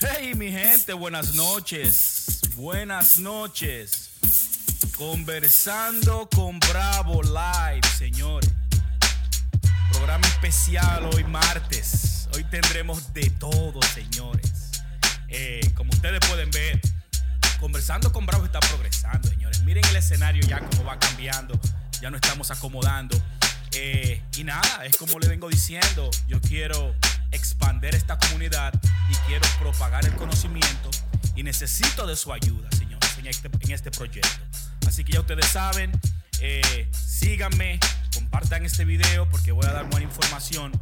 Hey mi gente, buenas noches. Buenas noches. Conversando con Bravo Live, señores. Programa especial hoy martes. Hoy tendremos de todo, señores. Eh, como ustedes pueden ver, Conversando con Bravo está progresando, señores. Miren el escenario ya cómo va cambiando. Ya no estamos acomodando. Eh, y nada, es como le vengo diciendo, yo quiero expander esta comunidad y quiero propagar el conocimiento y necesito de su ayuda, señores, en este, en este proyecto. Así que ya ustedes saben, eh, síganme, compartan este video porque voy a dar buena información.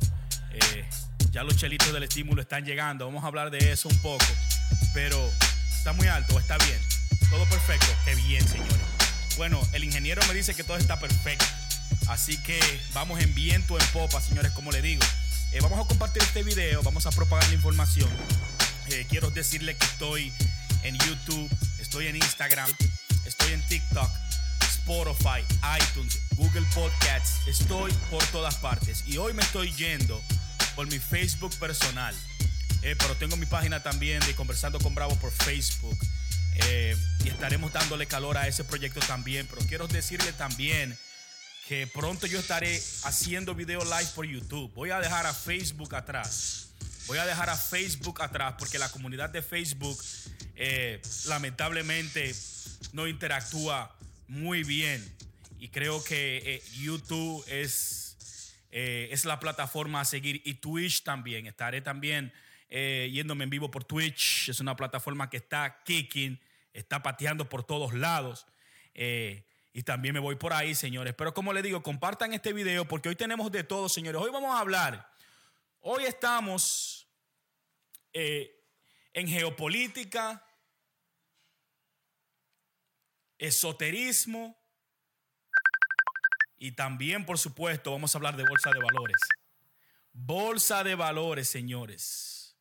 Eh, ya los chelitos del estímulo están llegando, vamos a hablar de eso un poco, pero está muy alto, está bien, todo perfecto, qué bien, señores. Bueno, el ingeniero me dice que todo está perfecto. Así que vamos en viento, en popa, señores, como le digo. Eh, vamos a compartir este video, vamos a propagar la información. Eh, quiero decirle que estoy en YouTube, estoy en Instagram, estoy en TikTok, Spotify, iTunes, Google Podcasts, estoy por todas partes. Y hoy me estoy yendo por mi Facebook personal. Eh, pero tengo mi página también de Conversando con Bravo por Facebook. y estaremos dándole calor a ese proyecto también. Pero quiero decirle también que pronto yo estaré haciendo video live por YouTube. Voy a dejar a Facebook atrás. Voy a dejar a Facebook atrás porque la comunidad de Facebook eh, lamentablemente no interactúa muy bien. Y creo que eh, YouTube es, eh, es la plataforma a seguir y Twitch también. Estaré también yéndome en vivo por Twitch. Es una plataforma que está kicking, está pateando por todos lados. Y también me voy por ahí, señores. Pero como les digo, compartan este video porque hoy tenemos de todo, señores. Hoy vamos a hablar. Hoy estamos eh, en geopolítica, esoterismo y también, por supuesto, vamos a hablar de bolsa de valores. Bolsa de valores, señores.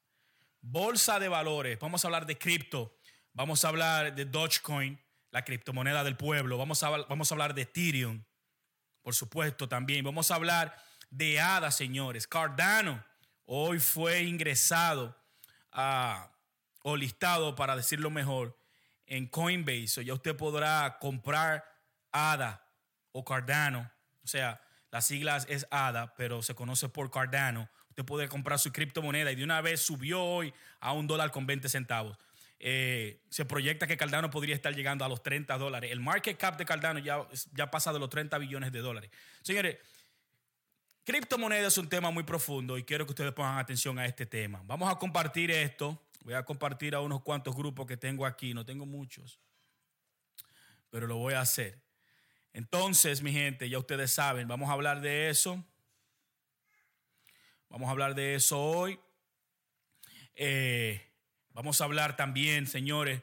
Bolsa de valores. Vamos a hablar de cripto. Vamos a hablar de Dogecoin la criptomoneda del pueblo. Vamos a, vamos a hablar de Ethereum, por supuesto, también. Vamos a hablar de ADA, señores. Cardano hoy fue ingresado a, o listado, para decirlo mejor, en Coinbase. O ya usted podrá comprar ADA o Cardano. O sea, las siglas es ADA, pero se conoce por Cardano. Usted puede comprar su criptomoneda y de una vez subió hoy a un dólar con 20 centavos. Eh, se proyecta que Cardano podría estar llegando a los 30 dólares. El market cap de Cardano ya, ya pasa de los 30 billones de dólares. Señores, criptomonedas es un tema muy profundo y quiero que ustedes pongan atención a este tema. Vamos a compartir esto. Voy a compartir a unos cuantos grupos que tengo aquí. No tengo muchos, pero lo voy a hacer. Entonces, mi gente, ya ustedes saben, vamos a hablar de eso. Vamos a hablar de eso hoy. Eh, Vamos a hablar también, señores,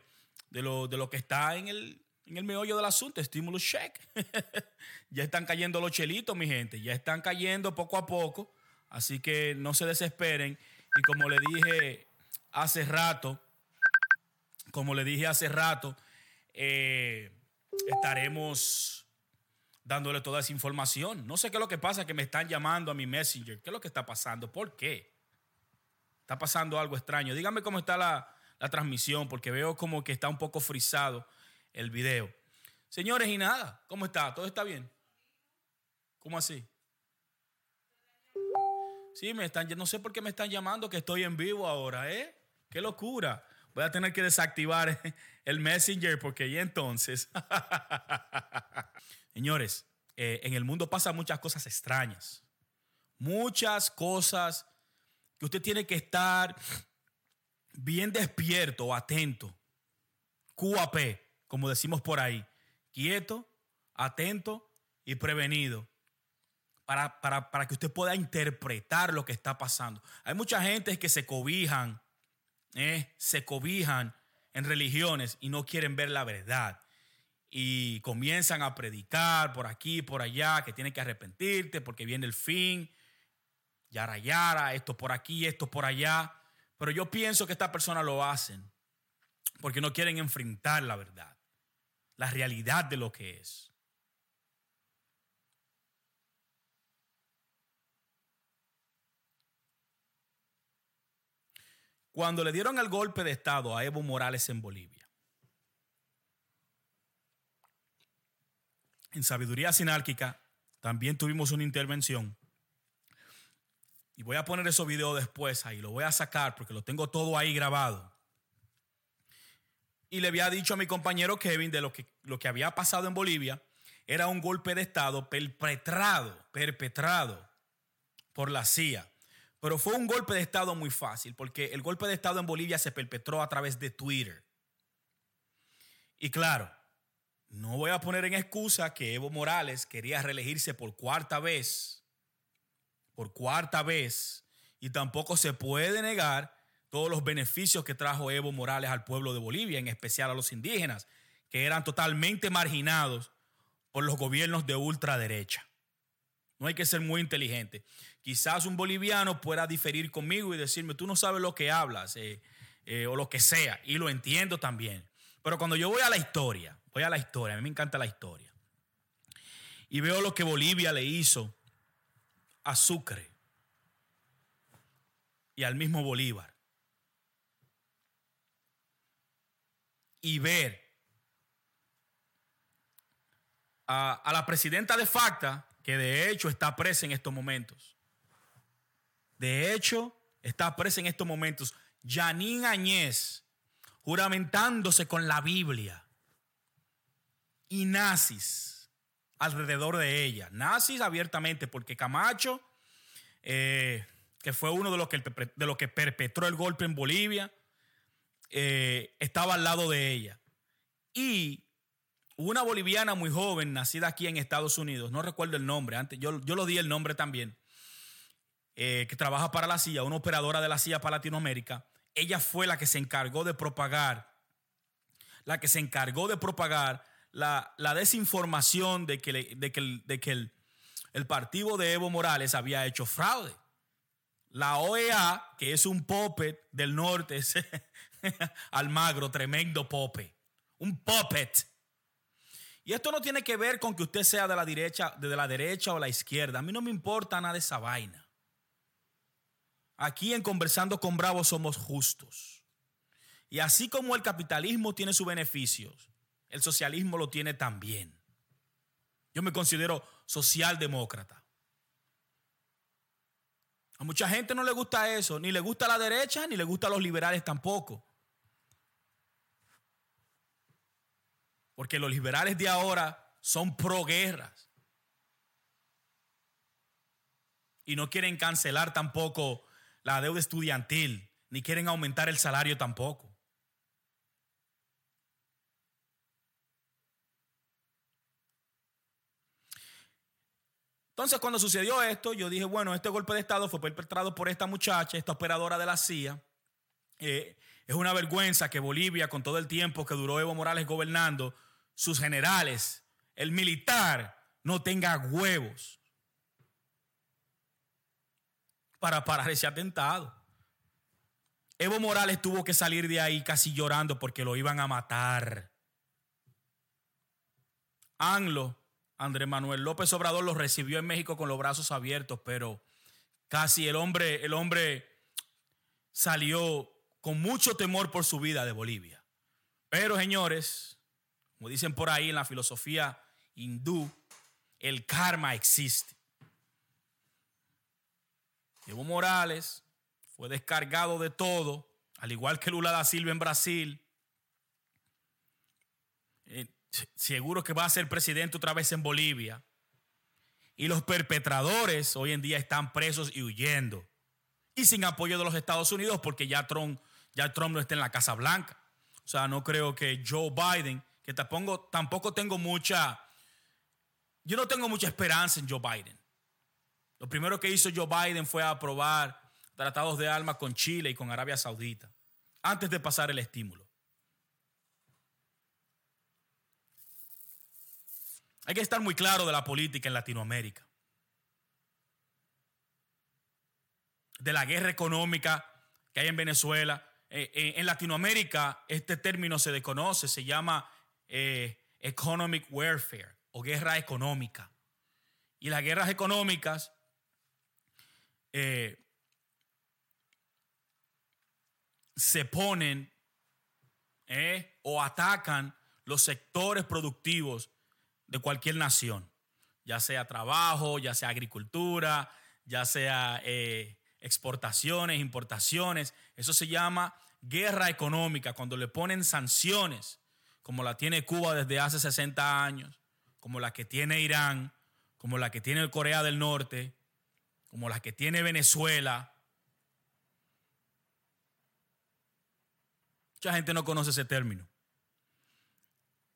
de lo, de lo que está en el, en el meollo del asunto, estímulo check. ya están cayendo los chelitos, mi gente, ya están cayendo poco a poco, así que no se desesperen. Y como le dije hace rato, como le dije hace rato, eh, estaremos dándole toda esa información. No sé qué es lo que pasa, que me están llamando a mi messenger. ¿Qué es lo que está pasando? ¿Por qué? Está pasando algo extraño. Díganme cómo está la, transmisión, porque veo como que está un poco frisado el video. Señores, y nada, ¿cómo está? ¿Todo está bien? ¿Cómo así? Sí, me están, no sé por qué me están llamando que estoy en vivo ahora, ¿eh? Qué locura. Voy a tener que desactivar el Messenger porque y entonces. Señores, eh, en el mundo pasan muchas cosas extrañas. Muchas cosas que usted tiene que estar bien despierto, atento. QAP, como decimos por ahí. Quieto, atento y prevenido. Para, para, que usted pueda interpretar lo que está pasando. Hay mucha gente que se cobijan, eh, se cobijan en religiones y no quieren ver la verdad. Y comienzan a predicar por aquí, por allá, que tienen que arrepentirte porque viene el fin yara yara, esto por aquí, esto por allá. Pero yo pienso que estas personas lo hacen porque no quieren enfrentar la verdad, la realidad de lo que es. cuando le dieron el golpe de Estado a Evo Morales en Bolivia. En Sabiduría Sinárquica también tuvimos una intervención. Y voy a poner esos videos después ahí, lo voy a sacar porque lo tengo todo ahí grabado. Y le había dicho a mi compañero Kevin de lo que, lo que había pasado en Bolivia era un golpe de Estado perpetrado, perpetrado por la CIA. Pero fue un golpe de Estado muy fácil, porque el golpe de Estado en Bolivia se perpetró a través de Twitter. Y claro, no voy a poner en excusa que Evo Morales quería reelegirse por cuarta vez, por cuarta vez, y tampoco se puede negar todos los beneficios que trajo Evo Morales al pueblo de Bolivia, en especial a los indígenas, que eran totalmente marginados por los gobiernos de ultraderecha. No hay que ser muy inteligente. Quizás un boliviano pueda diferir conmigo y decirme, tú no sabes lo que hablas eh, eh, o lo que sea. Y lo entiendo también. Pero cuando yo voy a la historia, voy a la historia, a mí me encanta la historia. Y veo lo que Bolivia le hizo a Sucre y al mismo Bolívar. Y ver a, a la presidenta de facta que de hecho está presa en estos momentos. De hecho, está presa en estos momentos. Janine Añez, juramentándose con la Biblia. Y nazis alrededor de ella. Nazis abiertamente, porque Camacho, eh, que fue uno de los que, de los que perpetró el golpe en Bolivia, eh, estaba al lado de ella. Y una boliviana muy joven, nacida aquí en Estados Unidos, no recuerdo el nombre, antes yo, yo lo di el nombre también, eh, que trabaja para la CIA, una operadora de la CIA para Latinoamérica. Ella fue la que se encargó de propagar, la que se encargó de propagar la, desinformación de que, de que, de que el, el partido de Evo Morales había hecho fraude. La OEA, que es un puppet del norte, Almagro, tremendo pope, un puppet y esto no tiene que ver con que usted sea de la derecha, de la derecha o la izquierda. A mí no me importa nada de esa vaina. Aquí en Conversando con Bravo somos justos. Y así como el capitalismo tiene sus beneficios, el socialismo lo tiene también. Yo me considero socialdemócrata. A mucha gente no le gusta eso, ni le gusta la derecha, ni le gusta a los liberales tampoco. Porque los liberales de ahora son pro guerras. Y no quieren cancelar tampoco la deuda estudiantil, ni quieren aumentar el salario tampoco. Entonces, cuando sucedió esto, yo dije, bueno, este golpe de Estado fue perpetrado por esta muchacha, esta operadora de la CIA. Eh, es una vergüenza que Bolivia, con todo el tiempo que duró Evo Morales gobernando, sus generales, el militar, no tenga huevos para parar ese atentado. Evo Morales tuvo que salir de ahí casi llorando porque lo iban a matar. Anglo, Andrés Manuel López Obrador lo recibió en México con los brazos abiertos, pero casi el hombre, el hombre salió con mucho temor por su vida de Bolivia. Pero señores, como dicen por ahí en la filosofía hindú, el karma existe. Evo Morales fue descargado de todo, al igual que Lula da Silva en Brasil. Seguro que va a ser presidente otra vez en Bolivia. Y los perpetradores hoy en día están presos y huyendo. Y sin apoyo de los Estados Unidos porque ya Trump, ya Trump no está en la Casa Blanca. O sea, no creo que Joe Biden que tampoco, tampoco tengo mucha, yo no tengo mucha esperanza en Joe Biden. Lo primero que hizo Joe Biden fue aprobar tratados de armas con Chile y con Arabia Saudita, antes de pasar el estímulo. Hay que estar muy claro de la política en Latinoamérica. De la guerra económica que hay en Venezuela. Eh, eh, en Latinoamérica este término se desconoce, se llama eh, economic warfare o guerra económica. Y las guerras económicas se ponen o atacan los sectores productivos de cualquier nación, ya sea trabajo, ya sea agricultura, ya sea eh, exportaciones, importaciones. Eso se llama guerra económica, cuando le ponen sanciones, como la tiene Cuba desde hace 60 años, como la que tiene Irán, como la que tiene Corea del Norte, como la que tiene Venezuela. Mucha gente no conoce ese término.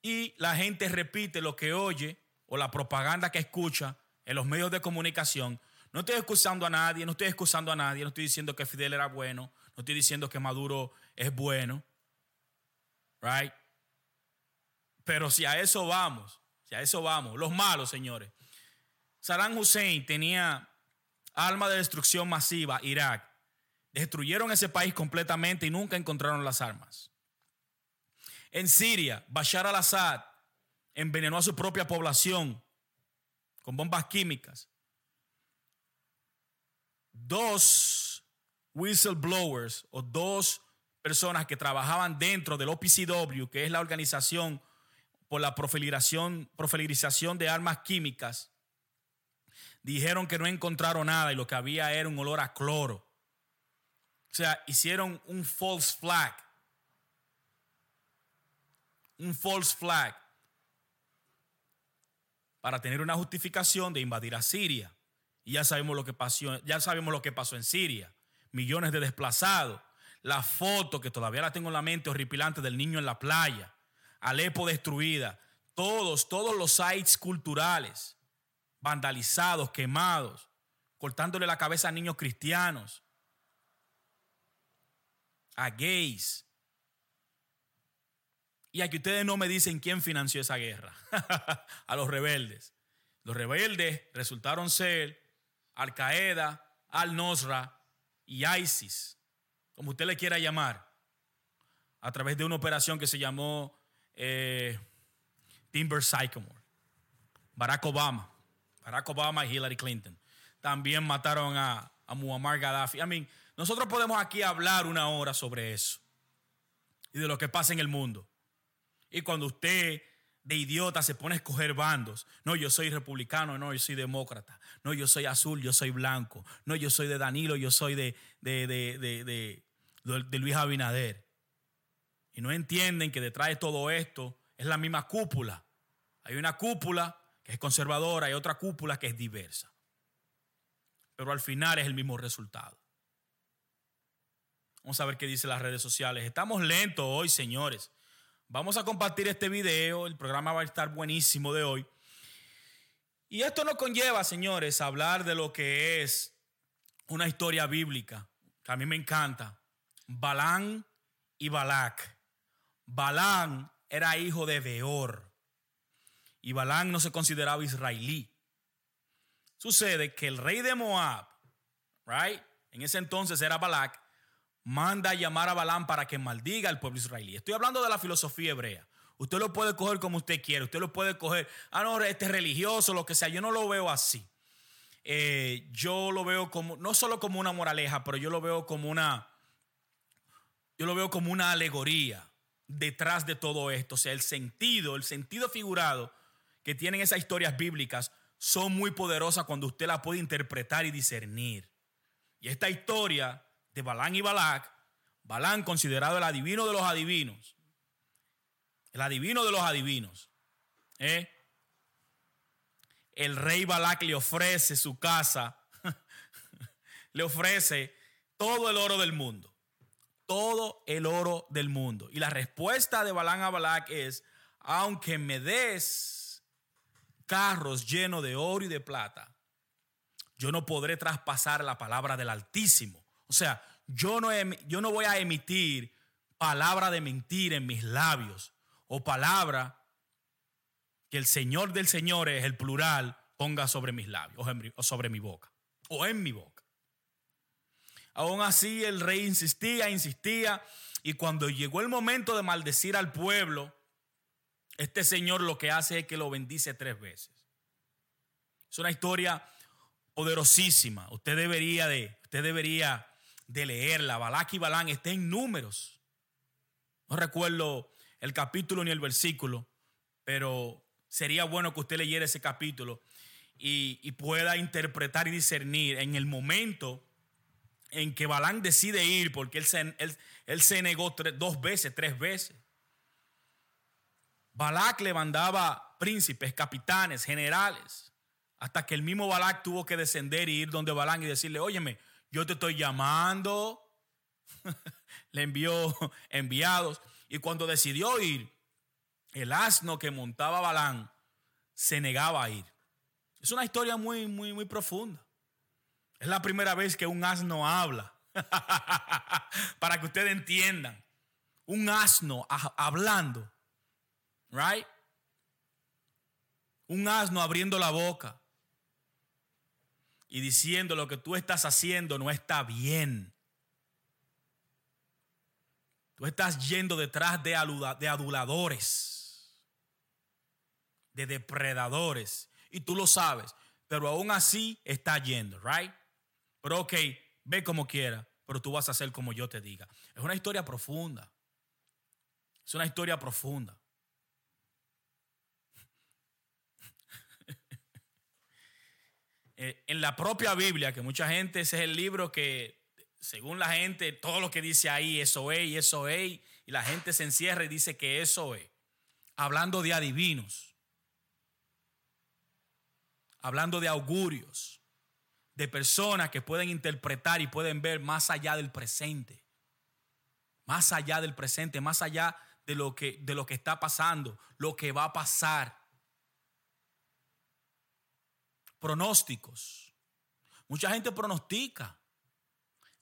Y la gente repite lo que oye o la propaganda que escucha en los medios de comunicación no estoy excusando a nadie, no estoy excusando a nadie, no estoy diciendo que Fidel era bueno, no estoy diciendo que Maduro es bueno. Right? Pero si a eso vamos, si a eso vamos, los malos, señores. Saddam Hussein tenía alma de destrucción masiva, Irak. Destruyeron ese país completamente y nunca encontraron las armas. En Siria, Bashar al-Assad envenenó a su propia población con bombas químicas dos whistleblowers o dos personas que trabajaban dentro del OPCW, que es la organización por la profilización, de armas químicas, dijeron que no encontraron nada y lo que había era un olor a cloro. O sea, hicieron un false flag. Un false flag para tener una justificación de invadir a Siria. Y ya sabemos lo que pasó, ya sabemos lo que pasó en Siria. Millones de desplazados. La foto que todavía la tengo en la mente horripilante del niño en la playa. Alepo destruida. Todos, todos los sites culturales vandalizados, quemados, cortándole la cabeza a niños cristianos, a gays. Y aquí ustedes no me dicen quién financió esa guerra. a los rebeldes. Los rebeldes resultaron ser al Qaeda, Al-Nosra y ISIS, como usted le quiera llamar, a través de una operación que se llamó eh, Timber Sycamore. Barack Obama, Barack Obama y Hillary Clinton. También mataron a, a Muammar Gaddafi. I mean, nosotros podemos aquí hablar una hora sobre eso y de lo que pasa en el mundo. Y cuando usted de idiota se pone a escoger bandos. No, yo soy republicano, no, yo soy demócrata. No, yo soy azul, yo soy blanco. No, yo soy de Danilo, yo soy de, de, de, de Luis Abinader. Y no entienden que detrás de todo esto es la misma cúpula. Hay una cúpula que es conservadora y otra cúpula que es diversa. Pero al final es el mismo resultado. Vamos a ver qué dicen las redes sociales. Estamos lentos hoy, señores. Vamos a compartir este video, el programa va a estar buenísimo de hoy. Y esto nos conlleva, señores, a hablar de lo que es una historia bíblica, que a mí me encanta. Balán y Balac. Balán era hijo de Beor y Balán no se consideraba israelí. Sucede que el rey de Moab, right? En ese entonces era Balac, manda a llamar a Balán para que maldiga al pueblo israelí. Estoy hablando de la filosofía hebrea. Usted lo puede coger como usted quiere. Usted lo puede coger, ah, no, este es religioso, lo que sea. Yo no lo veo así. Eh, yo lo veo como, no solo como una moraleja, pero yo lo veo como una, yo lo veo como una alegoría detrás de todo esto. O sea, el sentido, el sentido figurado que tienen esas historias bíblicas son muy poderosas cuando usted la puede interpretar y discernir. Y esta historia de Balán y Balac, Balán considerado el adivino de los adivinos, el adivino de los adivinos, ¿eh? el rey Balac le ofrece su casa, le ofrece todo el oro del mundo, todo el oro del mundo. Y la respuesta de Balán a Balac es, aunque me des carros llenos de oro y de plata, yo no podré traspasar la palabra del Altísimo. O sea, yo no, yo no voy a emitir palabra de mentir en mis labios o palabra que el Señor del Señor es el plural ponga sobre mis labios o sobre mi boca o en mi boca. Aún así el rey insistía, insistía y cuando llegó el momento de maldecir al pueblo, este Señor lo que hace es que lo bendice tres veces. Es una historia poderosísima. Usted debería de, usted debería de leerla. Balak y Balán está en números. No recuerdo el capítulo ni el versículo, pero sería bueno que usted leyera ese capítulo y, pueda interpretar y discernir en el momento en que Balán decide ir, porque él se, él, se negó dos veces, tres veces. Balak le mandaba príncipes, capitanes, generales, hasta que el mismo Balak tuvo que descender y ir donde Balán y decirle, óyeme, yo te estoy llamando. le envió enviados. Y cuando decidió ir, el asno que montaba Balán se negaba a ir. Es una historia muy, muy, muy profunda. Es la primera vez que un asno habla. Para que ustedes entiendan. Un asno hablando. Right? Un asno abriendo la boca y diciendo lo que tú estás haciendo no está bien. Tú estás yendo detrás de, aduladores, de depredadores, y tú lo sabes, pero aún así está yendo, right? Pero ok, ve como quiera, pero tú vas a hacer como yo te diga. Es una historia profunda. Es una historia profunda. Eh, en la propia Biblia, que mucha gente ese es el libro que, según la gente, todo lo que dice ahí, eso es y eso es, y la gente se encierra y dice que eso es. Hablando de adivinos, hablando de augurios, de personas que pueden interpretar y pueden ver más allá del presente, más allá del presente, más allá de lo que, de lo que está pasando, lo que va a pasar. Pronósticos. Mucha gente pronostica.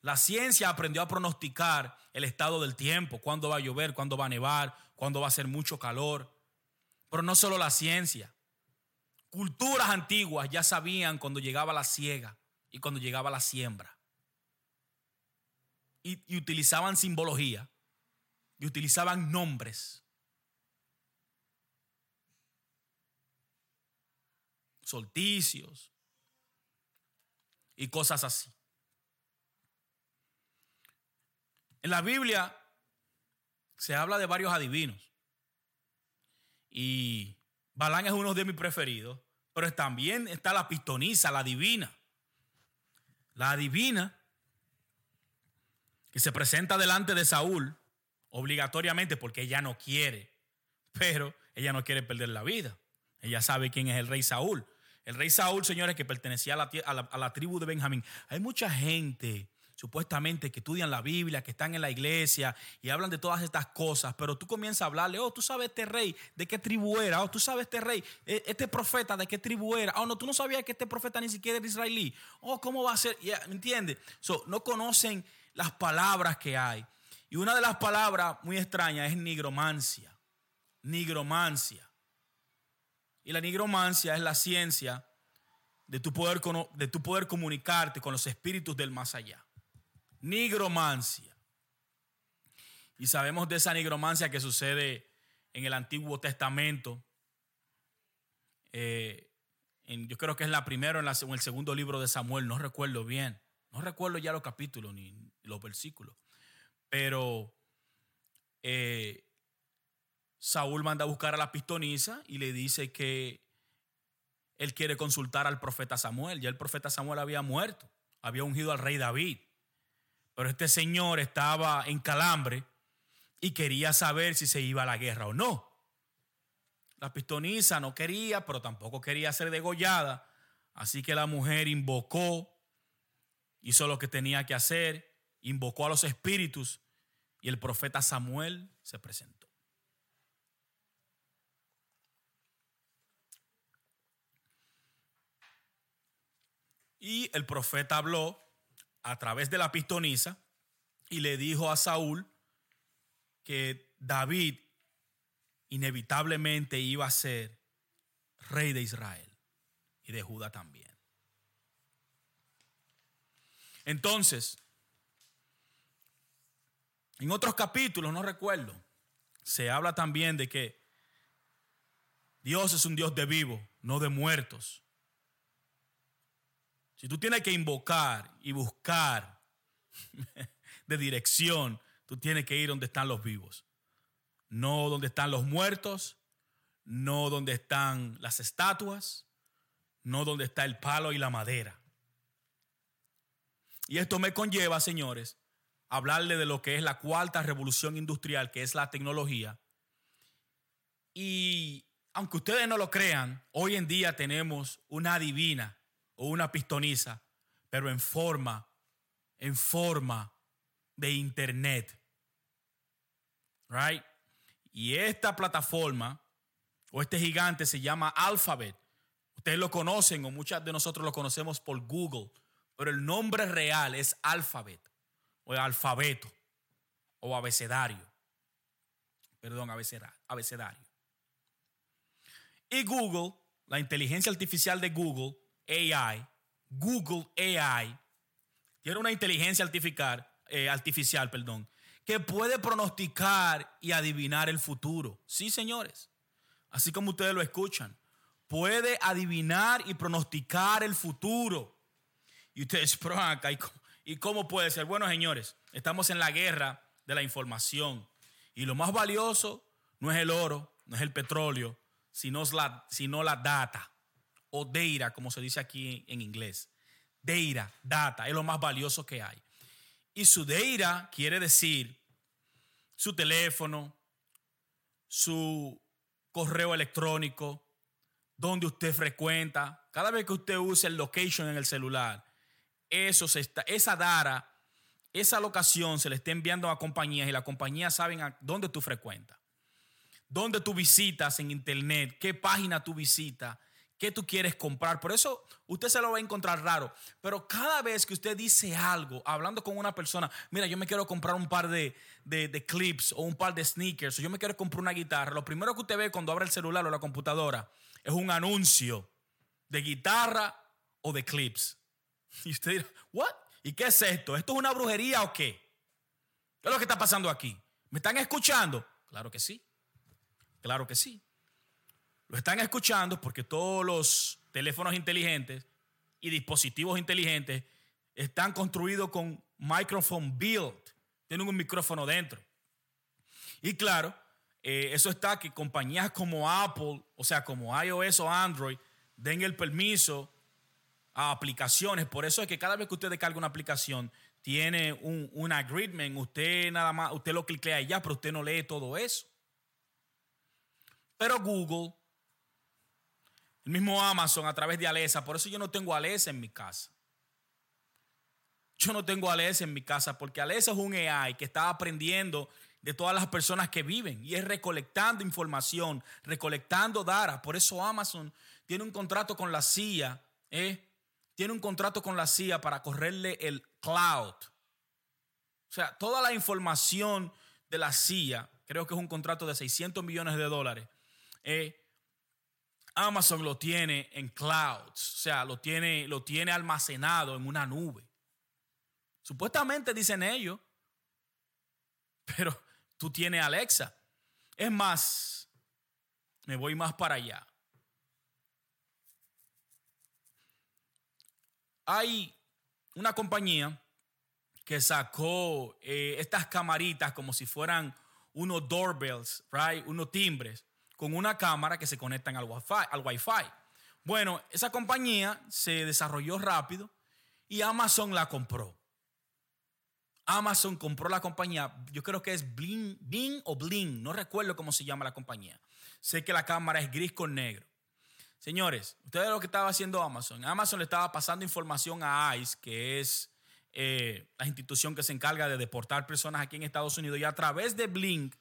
La ciencia aprendió a pronosticar el estado del tiempo, cuándo va a llover, cuándo va a nevar, cuándo va a hacer mucho calor. Pero no solo la ciencia. Culturas antiguas ya sabían cuando llegaba la siega y cuando llegaba la siembra. Y, y utilizaban simbología y utilizaban nombres. Solticios y cosas así. En la Biblia se habla de varios adivinos. Y Balán es uno de mis preferidos, pero también está la pistoniza, la divina. La divina que se presenta delante de Saúl obligatoriamente porque ella no quiere, pero ella no quiere perder la vida. Ella sabe quién es el rey Saúl. El rey Saúl, señores, que pertenecía a la, a la, tribu de Benjamín. Hay mucha gente supuestamente que estudian la Biblia, que están en la iglesia y hablan de todas estas cosas, pero tú comienzas a hablarle, oh, tú sabes este rey de qué tribu era, oh, tú sabes este rey, e, este profeta de qué tribu era, oh, no, tú no sabías que este profeta ni siquiera era israelí, oh, ¿cómo va a ser? ¿Me entiendes? no conocen las palabras que hay. Y una de las palabras muy extrañas es nigromancia, nigromancia. Y la nigromancia es la ciencia de tu poder, de tu poder comunicarte con los espíritus del más allá nigromancia. Y sabemos de esa nigromancia que sucede en el Antiguo Testamento. Eh, yo creo que es la primera en, el segundo libro de Samuel, no recuerdo bien. No recuerdo ya los capítulos ni los versículos. Pero eh, Saúl manda a buscar a la pistonisa y le dice que él quiere consultar al profeta Samuel. Ya el profeta Samuel había muerto, había ungido al rey David. Pero este señor estaba en calambre y quería saber si se iba a la guerra o no. La pistonisa no quería, pero tampoco quería ser degollada. Así que la mujer invocó, hizo lo que tenía que hacer, invocó a los espíritus y el profeta Samuel se presentó. Y el profeta habló a través de la pistonisa y le dijo a Saúl que David inevitablemente iba a ser rey de Israel y de Judá también. Entonces, en otros capítulos, no recuerdo, se habla también de que Dios es un Dios de vivos, no de muertos. Si tú tienes que invocar y buscar de dirección, tú tienes que ir donde están los vivos. No donde están los muertos, no donde están las estatuas, no donde está el palo y la madera. Y esto me conlleva, señores, hablarle de lo que es la cuarta revolución industrial, que es la tecnología. Y aunque ustedes no lo crean, hoy en día tenemos una divina o una pistoniza, pero en forma, en forma de internet. Right? Y esta plataforma o este gigante se llama Alphabet. Ustedes lo conocen o muchas de nosotros lo conocemos por Google, pero el nombre real es Alphabet o alfabeto o abecedario. Perdón, abecedario. Y Google, la inteligencia artificial de Google, AI, Google AI, tiene una inteligencia artificial, eh, artificial perdón, que puede pronosticar y adivinar el futuro. Sí, señores. Así como ustedes lo escuchan. Puede adivinar y pronosticar el futuro. Y ustedes, pero acá, ¿y cómo puede ser? Bueno, señores, estamos en la guerra de la información. Y lo más valioso no es el oro, no es el petróleo, sino sino la data o como se dice aquí en inglés. Data, data, es lo más valioso que hay. Y su data quiere decir su teléfono, su correo electrónico, donde usted frecuenta. Cada vez que usted use el location en el celular, eso se está, esa data, esa locación se le está enviando a compañías y las compañías saben a dónde tú frecuentas dónde tú visitas en internet, qué página tú visitas, qué tú quieres comprar. Por eso usted se lo va a encontrar raro. Pero cada vez que usted dice algo, hablando con una persona, mira, yo me quiero comprar un par de, clips o un par de sneakers, o yo me quiero comprar una guitarra, lo primero que usted ve cuando abre el celular o la computadora es un anuncio de guitarra o de clips. Y usted dirá, ¿what? ¿Y qué es esto? ¿Esto es una brujería o qué? ¿Qué es lo que está pasando aquí? ¿Me están escuchando? Claro que sí. Claro que sí. Lo están escuchando porque todos los teléfonos inteligentes y dispositivos inteligentes están construidos con microphone build. Tienen un micrófono dentro. Y claro, eh, eso está que compañías como Apple, o sea, como iOS o Android, den el permiso a aplicaciones. Por eso es que cada vez que usted descarga una aplicación, tiene un, un agreement, usted nada más, usted lo cliclea y ya, pero usted no lee todo eso. Pero Google, el mismo Amazon a través de Alexa, por eso yo no tengo Alexa en mi casa. Yo no tengo Alexa en mi casa porque Alexa es un AI que está aprendiendo de todas las personas que viven y es recolectando información, recolectando data. Por eso Amazon tiene un contrato con la CIA, ¿eh? tiene un contrato con la CIA para correrle el cloud. O sea, toda la información de la CIA, creo que es un contrato de 600 millones de dólares, eh, Amazon lo tiene en clouds, o sea, lo tiene, lo tiene almacenado en una nube. Supuestamente dicen ellos, pero tú tienes Alexa. Es más, me voy más para allá. Hay una compañía que sacó eh, estas camaritas como si fueran unos doorbells, right? unos timbres con una cámara que se conectan al Wi-Fi. Al Bueno, esa compañía se desarrolló rápido y Amazon la compró. Amazon compró la compañía, yo creo que es Bling, Bing o Bling, no recuerdo cómo se llama la compañía. Sé que la cámara es gris con negro. Señores, ustedes lo que estaba haciendo Amazon. Amazon le estaba pasando información a ICE, que es eh, la institución que se encarga de deportar personas aquí en Estados Unidos, y a través de Blink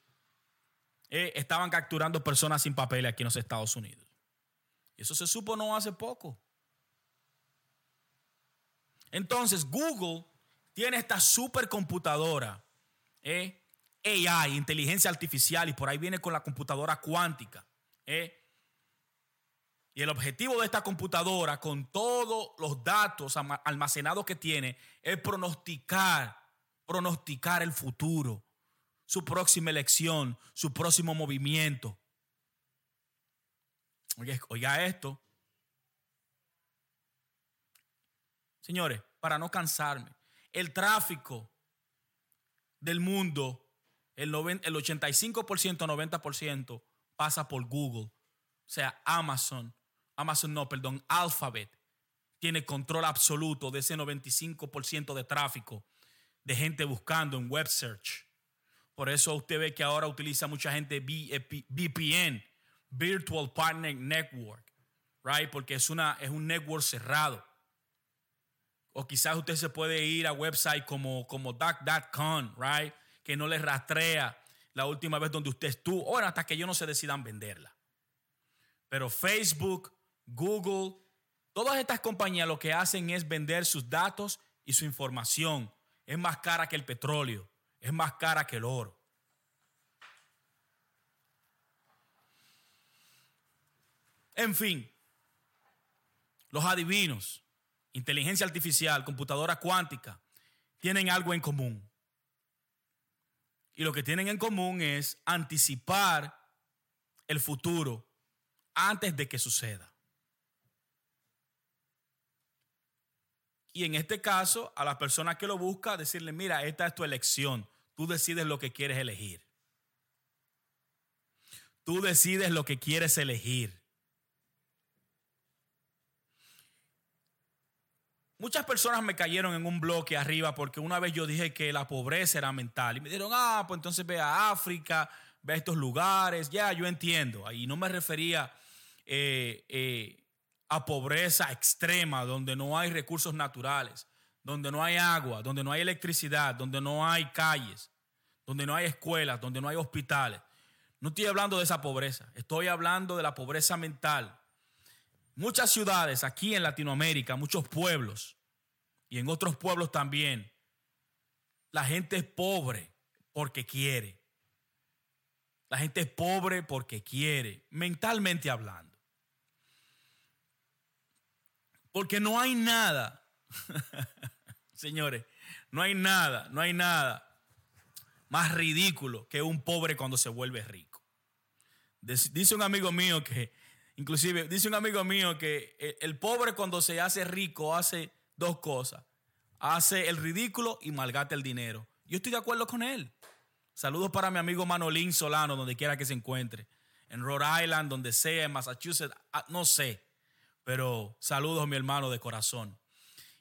eh, estaban capturando personas sin papeles aquí en los Estados Unidos. Y eso se supo no hace poco. Entonces, Google tiene esta supercomputadora, eh, AI, inteligencia artificial, y por ahí viene con la computadora cuántica. Eh. Y el objetivo de esta computadora, con todos los datos almacenados que tiene, es pronosticar, pronosticar el futuro su próxima elección, su próximo movimiento. Oiga, esto. Señores, para no cansarme, el tráfico del mundo, el, el 85%, 90% pasa por Google. O sea, Amazon, Amazon no, perdón, Alphabet tiene control absoluto de ese 95% de tráfico de gente buscando en web search. Por eso usted ve que ahora utiliza mucha gente VPN, Virtual Partner Network, right? Porque es, una, es un network cerrado. O quizás usted se puede ir a website como, como duck.com, right? Que no le rastrea la última vez donde usted estuvo, o hasta que ellos no se decidan venderla. Pero Facebook, Google, todas estas compañías lo que hacen es vender sus datos y su información. Es más cara que el petróleo, es más cara que el oro. En fin, los adivinos, inteligencia artificial, computadora cuántica, tienen algo en común. Y lo que tienen en común es anticipar el futuro antes de que suceda. Y en este caso, a la persona que lo busca, decirle, mira, esta es tu elección. Tú decides lo que quieres elegir. Tú decides lo que quieres elegir. Muchas personas me cayeron en un bloque arriba porque una vez yo dije que la pobreza era mental. Y me dijeron, ah, pues entonces ve a África, ve a estos lugares. Ya, yo entiendo. Ahí no me refería eh, eh, a pobreza extrema, donde no hay recursos naturales, donde no hay agua, donde no hay electricidad, donde no hay calles, donde no hay escuelas, donde no hay hospitales. No estoy hablando de esa pobreza, estoy hablando de la pobreza mental Muchas ciudades aquí en Latinoamérica, muchos pueblos y en otros pueblos también, la gente es pobre porque quiere. La gente es pobre porque quiere, mentalmente hablando. Porque no hay nada, señores, no hay nada, no hay nada más ridículo que un pobre cuando se vuelve rico. Dice un amigo mío que Inclusive dice un amigo mío que el pobre cuando se hace rico hace dos cosas. Hace el ridículo y malgata el dinero. Yo estoy de acuerdo con él. Saludos para mi amigo Manolín Solano, donde quiera que se encuentre. En Rhode Island, donde sea, en Massachusetts, ah, no sé. Pero saludos mi hermano de corazón.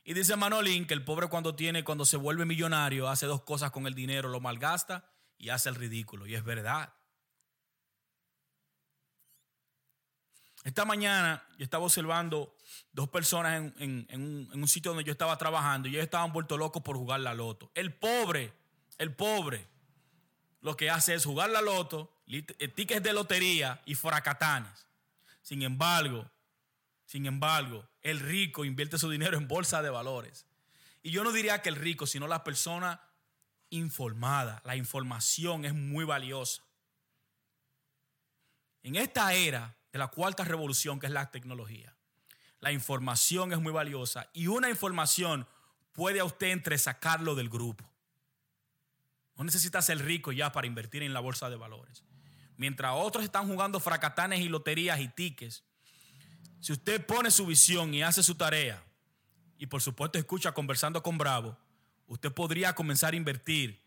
Y dice Manolín que el pobre cuando tiene, cuando se vuelve millonario, hace dos cosas con el dinero, lo malgasta y hace el ridículo. Y es verdad. Esta mañana yo estaba observando dos personas en, un, sitio donde yo estaba trabajando y ellos estaban vueltos locos por jugar la loto. El pobre, el pobre, lo que hace es jugar la loto, eh, tickets de lotería y fracatanes. Sin embargo, sin embargo, el rico invierte su dinero en bolsa de valores. Y yo no diría que el rico, sino la persona informada. La información es muy valiosa. En esta era de la cuarta revolución, que es la tecnología. La información es muy valiosa y una información puede a usted entresacarlo del grupo. No necesita ser rico ya para invertir en la bolsa de valores. Mientras otros están jugando fracatanes y loterías y tickets, si usted pone su visión y hace su tarea, y por supuesto escucha conversando con Bravo, usted podría comenzar a invertir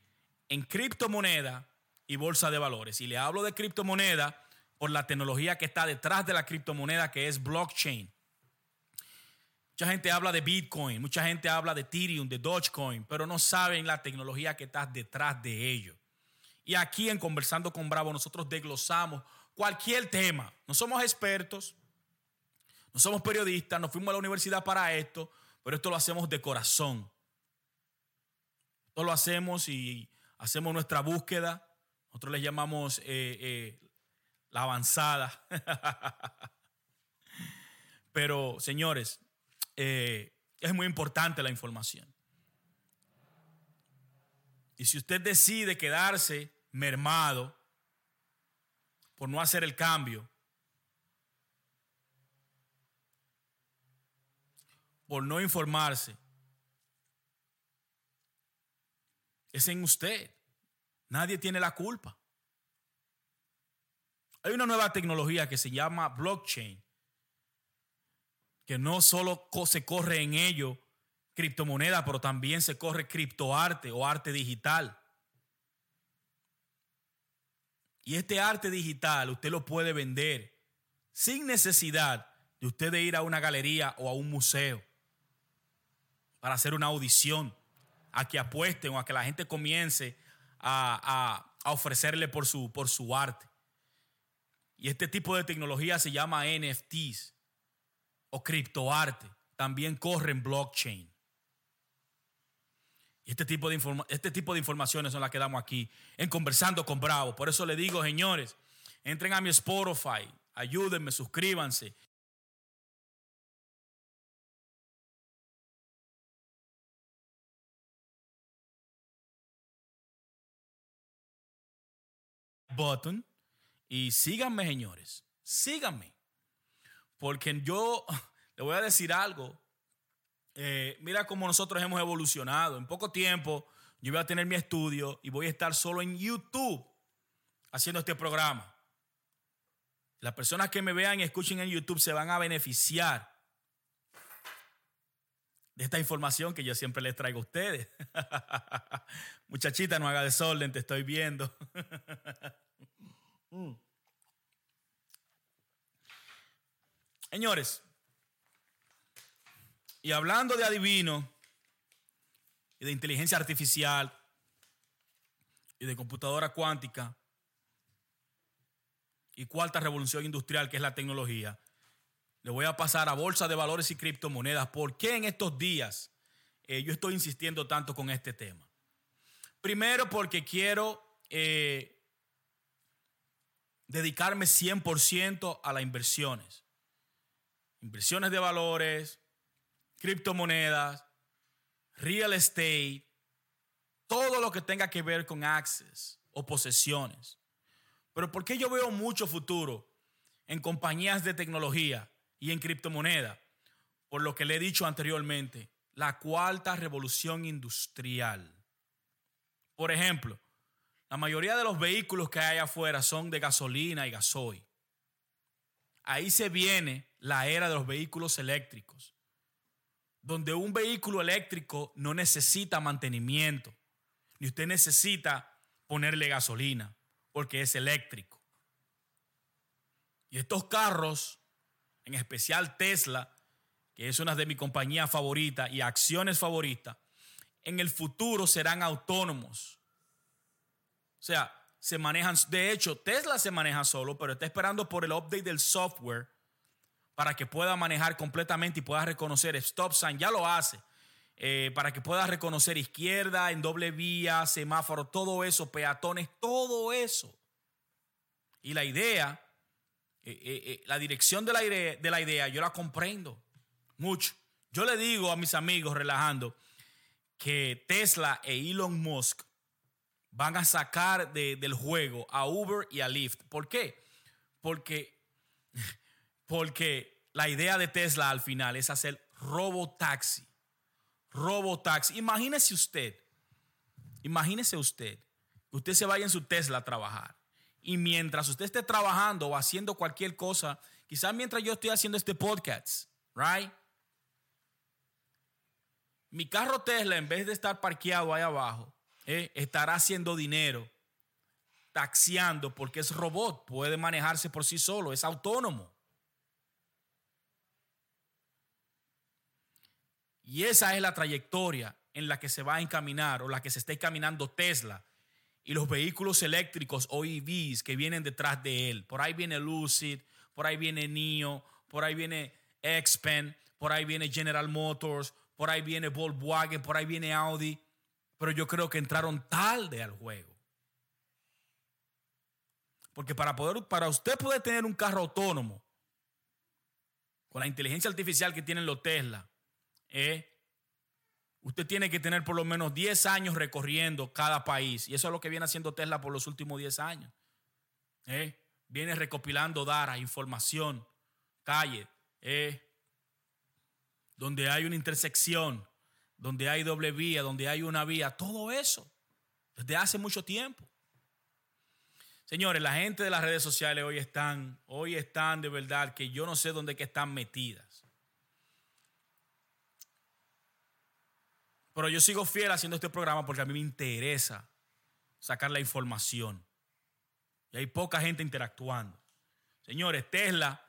en criptomoneda y bolsa de valores. Y le hablo de criptomoneda por la tecnología que está detrás de la criptomoneda que es blockchain. Mucha gente habla de Bitcoin, mucha gente habla de Ethereum, de Dogecoin, pero no saben la tecnología que está detrás de ello. Y aquí en Conversando con Bravo nosotros desglosamos cualquier tema. No somos expertos, no somos periodistas, no fuimos a la universidad para esto, pero esto lo hacemos de corazón. Esto lo hacemos y hacemos nuestra búsqueda. Nosotros le llamamos eh, eh, la avanzada. Pero, señores, eh, es muy importante la información. Y si usted decide quedarse mermado por no hacer el cambio, por no informarse, es en usted. Nadie tiene la culpa. Hay una nueva tecnología que se llama blockchain, que no solo se corre en ello criptomoneda, pero también se corre criptoarte o arte digital. Y este arte digital usted lo puede vender sin necesidad de usted de ir a una galería o a un museo para hacer una audición, a que apuesten o a que la gente comience a, ofrecerle por su, por su arte. Y este tipo de tecnología se llama NFTs o criptoarte. También corre en blockchain. Y este tipo, de este tipo de informaciones son las que damos aquí en Conversando con Bravo. Por eso le digo, señores, entren a mi Spotify, ayúdenme, suscríbanse. Button y síganme, señores, síganme. Porque yo le voy a decir algo. Eh, mira cómo nosotros hemos evolucionado. En poco tiempo yo voy a tener mi estudio y voy a estar solo en YouTube haciendo este programa. Las personas que me vean y escuchen en YouTube se van a beneficiar de esta información que yo siempre les traigo a ustedes. Muchachita, no haga desorden, te estoy viendo. Mm. Señores, y hablando de adivino y de inteligencia artificial y de computadora cuántica y cuarta revolución industrial que es la tecnología, le voy a pasar a bolsa de valores y criptomonedas. ¿Por qué en estos días eh, yo estoy insistiendo tanto con este tema? Primero porque quiero eh, dedicarme 100% a las inversiones. Inversiones de valores, criptomonedas, real estate, todo lo que tenga que ver con access o posesiones. Pero ¿por qué yo veo mucho futuro en compañías de tecnología y en criptomoneda? Por lo que le he dicho anteriormente, la cuarta revolución industrial. Por ejemplo, la mayoría de los vehículos que hay afuera son de gasolina y gasoil. Ahí se viene la era de los vehículos eléctricos donde un vehículo eléctrico no necesita mantenimiento, ni usted necesita ponerle gasolina, porque es eléctrico. Y estos carros, en especial Tesla, que es una de mis compañías favoritas y acciones favoritas, en el futuro serán autónomos. O sea, se manejan, de hecho, Tesla se maneja solo, pero está esperando por el update del software para que pueda manejar completamente y pueda reconocer stop sign, ya lo hace, eh, para que pueda reconocer izquierda, en doble vía, semáforo, todo eso, peatones, todo eso. Y la idea, eh, eh, la dirección de la, idea, de yo la comprendo mucho. Yo le digo a mis amigos, relajando, que Tesla e Elon Musk van a sacar del juego a Uber y a Lyft. ¿Por qué? Porque porque la idea de Tesla al final es hacer robotaxi. Robotaxi. Imagínese usted, imagínese usted, usted se vaya en su Tesla a trabajar. Y mientras usted esté trabajando o haciendo cualquier cosa, quizás mientras yo estoy haciendo este podcast, right? Mi carro Tesla, en vez de estar parqueado ahí abajo, eh, estará haciendo dinero, taxiando, porque es robot, puede manejarse por sí solo, es autónomo. Y esa es la trayectoria en la que se va a encaminar o la que se está encaminando Tesla y los vehículos eléctricos o EVs que vienen detrás de él. Por ahí viene Lucid, por ahí viene NIO, por ahí viene Xpen, por ahí viene General Motors, por ahí viene Volkswagen, por ahí viene Audi. Pero yo creo que entraron tarde al juego. Porque para, poder, para usted poder tener un carro autónomo, con la inteligencia artificial que tienen los Tesla, ¿eh? Usted tiene que tener por lo menos 10 años recorriendo cada país. Y eso es lo que viene haciendo Tesla por los últimos 10 años. ¿eh? Viene recopilando data, información, calle, ¿eh? donde hay una intersección, donde hay doble vía, donde hay una vía, todo eso, desde hace mucho tiempo. Señores, la gente de las redes sociales hoy están, hoy están de verdad que yo no sé dónde que están metidas. Pero yo sigo fiel haciendo este programa porque a mí me interesa sacar la información. Y hay poca gente interactuando. Señores, Tesla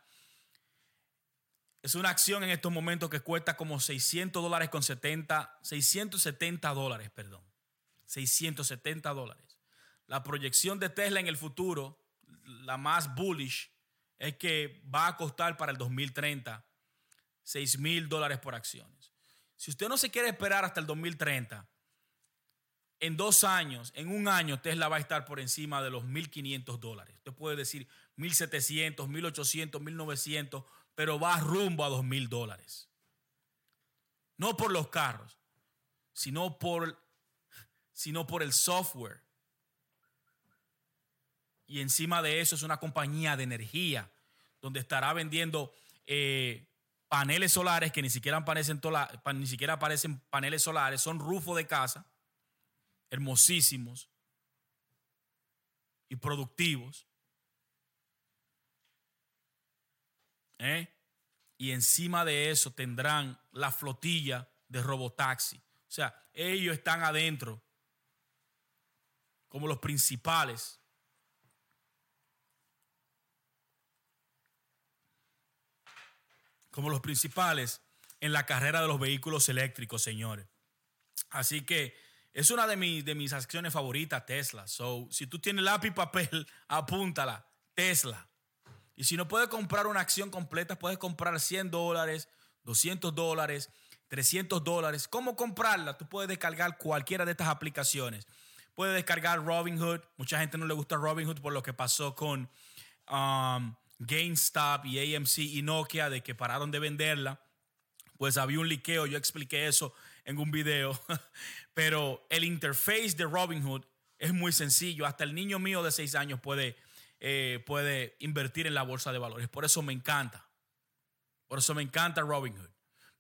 es una acción en estos momentos que cuesta como 600 dólares con 70, 670 dólares, perdón. 670 dólares. La proyección de Tesla en el futuro, la más bullish, es que va a costar para el 2030 6 mil dólares por acciones. Si usted no se quiere esperar hasta el 2030, en dos años, en un año, Tesla va a estar por encima de los 1.500 dólares. Usted puede decir 1.700, 1.800, 1.900, pero va rumbo a 2.000 dólares. No por los carros, sino por, sino por el software. Y encima de eso es una compañía de energía donde estará vendiendo eh, paneles solares que ni siquiera, aparecen paneles solares, son rufos de casa, hermosísimos y productivos. ¿Eh? Y encima de eso tendrán la flotilla de robotaxi. O sea, ellos están adentro como los principales como los principales en la carrera de los vehículos eléctricos, señores. Así que es una de, de mis acciones favoritas, Tesla. So, si tú tienes lápiz y papel, apúntala, Tesla. Y si no puedes comprar una acción completa, puedes comprar 100 dólares, 200 dólares, 300 dólares. ¿Cómo comprarla? Tú puedes descargar cualquiera de estas aplicaciones. Puedes descargar Robinhood. Mucha gente no le gusta Robinhood por lo que pasó con um, GameStop y AMC y Nokia de que pararon de venderla. Pues había un liqueo, yo expliqué eso en un video. Pero el interface de Robinhood es muy sencillo. Hasta el niño mío de 6 años puede, eh, puede invertir en la bolsa de valores. Por eso me encanta. Por eso me encanta Robinhood.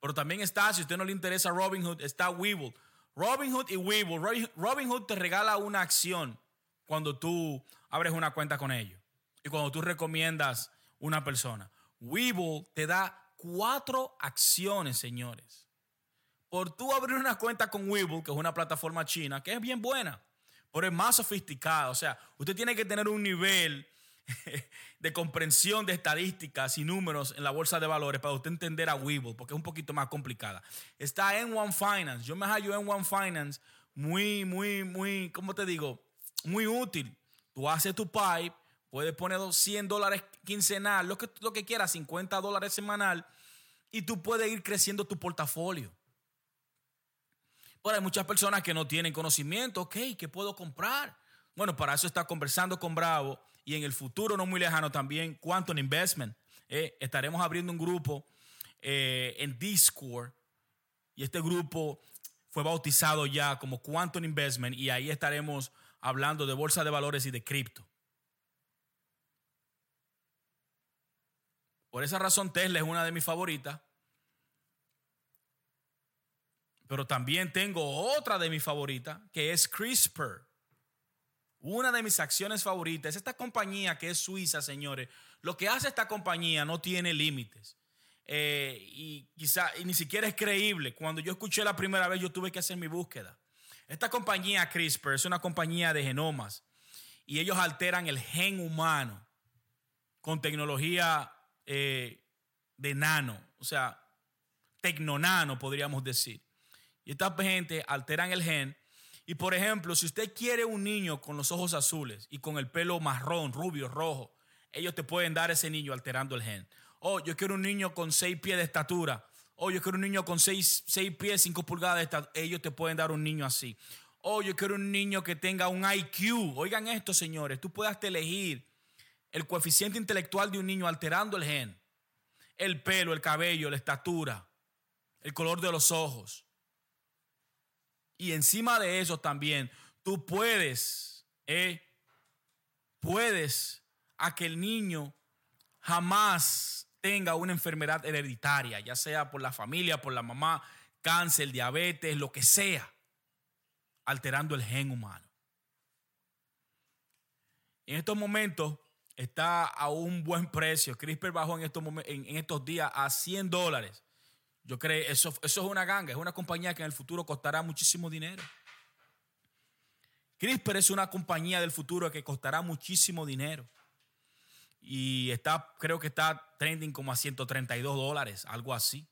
Pero también está, si a usted no le interesa Robinhood, está Webull. Robinhood y Webull. Robinhood te regala una acción cuando tú abres una cuenta con ellos y cuando tú recomiendas una persona. Webull te da cuatro acciones, señores. Por tú abrir una cuenta con Webull, que es una plataforma china, que es bien buena, pero es más sofisticada. O sea, usted tiene que tener un nivel de comprensión de estadísticas y números en la bolsa de valores para usted entender a Webull, porque es un poquito más complicada. Está en One Finance. Yo me hallo en One Finance muy, muy, muy, ¿cómo te digo? Muy útil. Tú haces tu pipe Puedes poner 100 dólares quincenal, lo que, lo que quieras, 50 dólares semanal, y tú puedes ir creciendo tu portafolio. Pero hay muchas personas que no tienen conocimiento. Ok, ¿qué puedo comprar? Bueno, para eso está conversando con Bravo y en el futuro no muy lejano también Quantum Investment. Eh, estaremos abriendo un grupo eh, en Discord y este grupo fue bautizado ya como Quantum Investment y ahí estaremos hablando de bolsa de valores y de cripto. Por esa razón Tesla es una de mis favoritas. Pero también tengo otra de mis favoritas, que es CRISPR. Una de mis acciones favoritas. Esta compañía que es suiza, señores. Lo que hace esta compañía no tiene límites. Eh, y quizá ni siquiera es creíble. Cuando yo escuché la primera vez, yo tuve que hacer mi búsqueda. Esta compañía CRISPR es una compañía de genomas y ellos alteran el gen humano con tecnología eh, de nano, o sea, tecnonano, podríamos decir. Y esta gente alteran el gen. Y por ejemplo, si usted quiere un niño con los ojos azules y con el pelo marrón, rubio, rojo, ellos te pueden dar ese niño alterando el gen. Oh, yo quiero un niño con seis pies de estatura. Oh, yo quiero un niño con seis, pies, cinco pulgadas de estatura. Ellos te pueden dar un niño así. Oh, yo quiero un niño que tenga un IQ. Oigan esto, señores. Tú puedes elegir el coeficiente intelectual de un niño alterando el gen, el pelo, el cabello, la estatura, el color de los ojos. Y encima de eso también, tú puedes, eh, puedes a que el niño jamás tenga una enfermedad hereditaria, ya sea por la familia, por la mamá, cáncer, diabetes, lo que sea, alterando el gen humano. En estos momentos, está a un buen precio. CRISPR bajó en estos, en, estos días a 100 dólares. Yo creo eso, eso es una ganga, es una compañía que en el futuro costará muchísimo dinero. CRISPR es una compañía del futuro que costará muchísimo dinero. Y está, creo que está trending como a 132 dólares, algo así.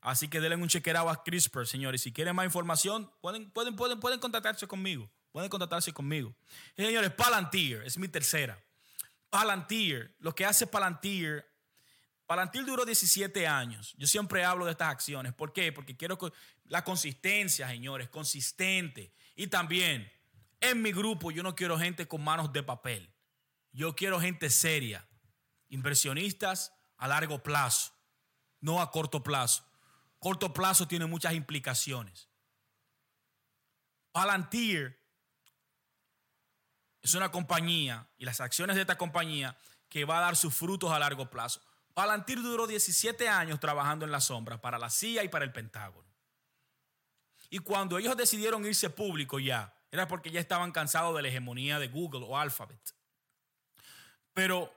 Así que denle un chequeado a CRISPR, señores. Si quieren más información, pueden, pueden, pueden, pueden contactarse conmigo. Pueden contactarse conmigo. señores, Palantir es mi tercera. Palantir, lo que hace Palantir, Palantir duró 17 años. Yo siempre hablo de estas acciones. ¿Por qué? Porque quiero la consistencia, señores, consistente. Y también, en mi grupo yo no quiero gente con manos de papel. Yo quiero gente seria, inversionistas a largo plazo, no a corto plazo. Corto plazo tiene muchas implicaciones. Palantir es una compañía y las acciones de esta compañía que va a dar sus frutos a largo plazo. Palantir duró 17 años trabajando en la sombra para la CIA y para el Pentágono. Y cuando ellos decidieron irse público ya, era porque ya estaban cansados de la hegemonía de Google o Alphabet. Pero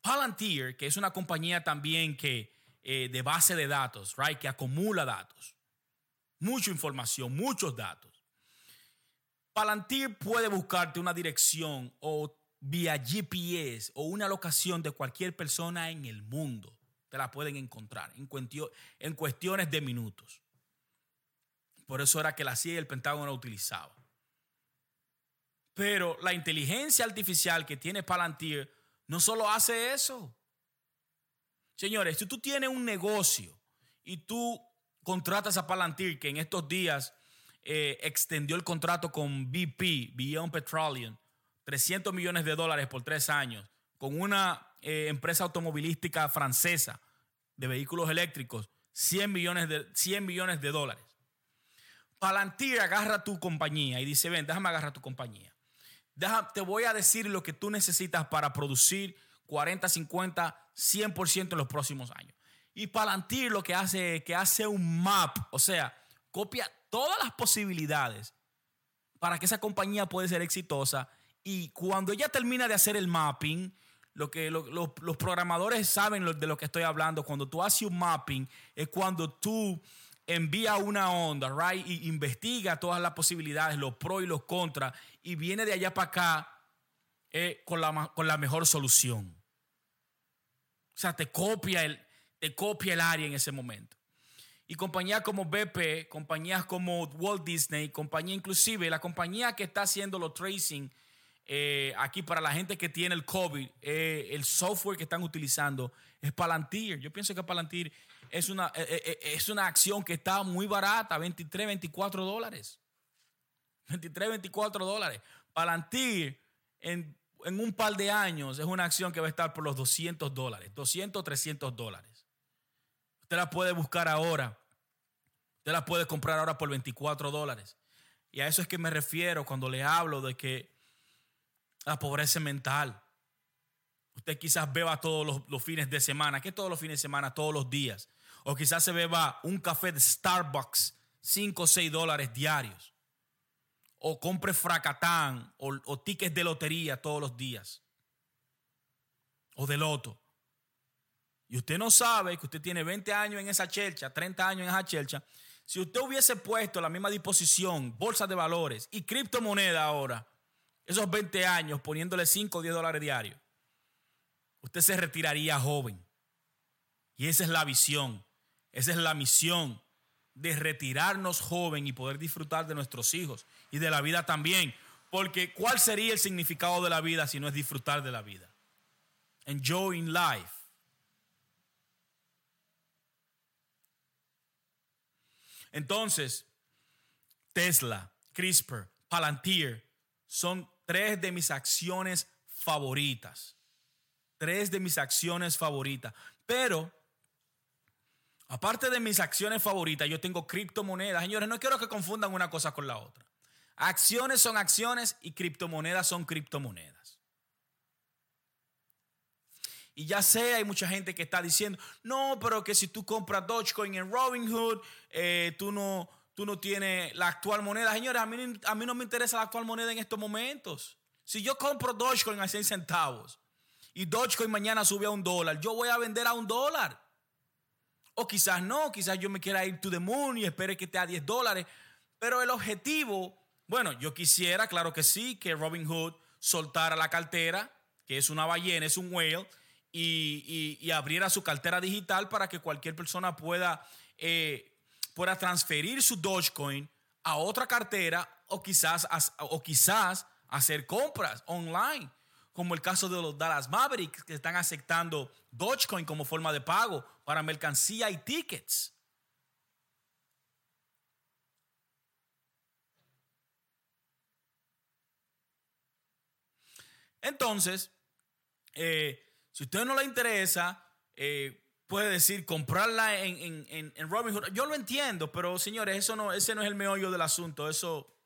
Palantir, que es una compañía también que, eh, de base de datos, right, que acumula datos, mucha información, muchos datos. Palantir puede buscarte una dirección o vía GPS o una locación de cualquier persona en el mundo. Te la pueden encontrar en, cuestiones de minutos. Por eso era que la CIA y el Pentágono la utilizaban. Pero la inteligencia artificial que tiene Palantir no solo hace eso. Señores, si tú tienes un negocio y tú contratas a Palantir, que en estos días eh, extendió el contrato con BP, Beyond Petroleum, 300 millones de dólares por tres años, con una eh, empresa automovilística francesa de vehículos eléctricos, 100 millones de, 100 millones de dólares. Palantir agarra tu compañía y dice, ven, déjame agarrar tu compañía te voy a decir lo que tú necesitas para producir 40, 50, 100% en los próximos años. Y Palantir lo que hace es que hace un map, o sea, copia todas las posibilidades para que esa compañía pueda ser exitosa. Y cuando ella termina de hacer el mapping, lo que los programadores saben de lo que estoy hablando, cuando tú haces un mapping, es cuando tú envía una onda, right? Y investiga todas las posibilidades, los pros y los contras, y viene de allá para acá eh, con, la, con la mejor solución. O sea, te copia, el, te copia el área en ese momento. Y compañías como BP, compañías como Walt Disney, compañía inclusive, la compañía que está haciendo los tracing eh, aquí para la gente que tiene el COVID, eh, el software que están utilizando es Palantir. Yo pienso que Palantir es una, eh, es una acción que está muy barata, 23, 24 dólares. 23, 24 dólares. Palantir en, en un par de años es una acción que va a estar por los 200 dólares, 200, 300 dólares. Usted la puede buscar ahora. Usted la puede comprar ahora por 24 dólares. Y a eso es que me refiero cuando le hablo de que la pobreza mental. Usted quizás beba todos los, los, fines de semana. ¿Qué todos los fines de semana? Todos los días. O quizás se beba un café de Starbucks, 5 o 6 dólares diarios. O compre fracatán o, o tickets de lotería todos los días. O de loto. Y usted no sabe que usted tiene 20 años en esa chelcha, 30 años en esa chelcha. Si usted hubiese puesto la misma disposición, bolsa de valores y criptomoneda ahora, esos 20 años poniéndole 5 o 10 dólares diarios, usted se retiraría joven. Y esa es la visión. Esa es la misión de retirarnos joven y poder disfrutar de nuestros hijos y de la vida también. Porque ¿cuál sería el significado de la vida si no es disfrutar de la vida? Enjoying life. Entonces, Tesla, CRISPR, Palantir son tres de mis acciones favoritas. Tres de mis acciones favoritas. Pero Aparte de mis acciones favoritas, yo tengo criptomonedas. Señores, no quiero que confundan una cosa con la otra. Acciones son acciones y criptomonedas son criptomonedas. Y ya sé, hay mucha gente que está diciendo, no, pero que si tú compras Dogecoin en Robinhood, eh, tú, no, tú no tienes la actual moneda. Señores, a mí, a mí no me interesa la actual moneda en estos momentos. Si yo compro Dogecoin a 100 centavos y Dogecoin mañana sube a un dólar, yo voy a vender a un dólar. O quizás no, quizás yo me quiera ir to the moon y espere que esté a 10 dólares. Pero el objetivo, bueno, yo quisiera, claro que sí, que Robin Hood soltara la cartera, que es una ballena, es un whale, y, abriera su cartera digital para que cualquier persona pueda, eh, pueda transferir su Dogecoin a otra cartera o quizás, o quizás hacer compras online, como el caso de los Dallas Mavericks que están aceptando Dogecoin como forma de pago para mercancía y tickets. Entonces, eh, si a usted no le interesa, eh, puede decir comprarla en, en, en, Robinhood. Yo lo entiendo, pero señores, eso no, ese no es el meollo del asunto. Eso,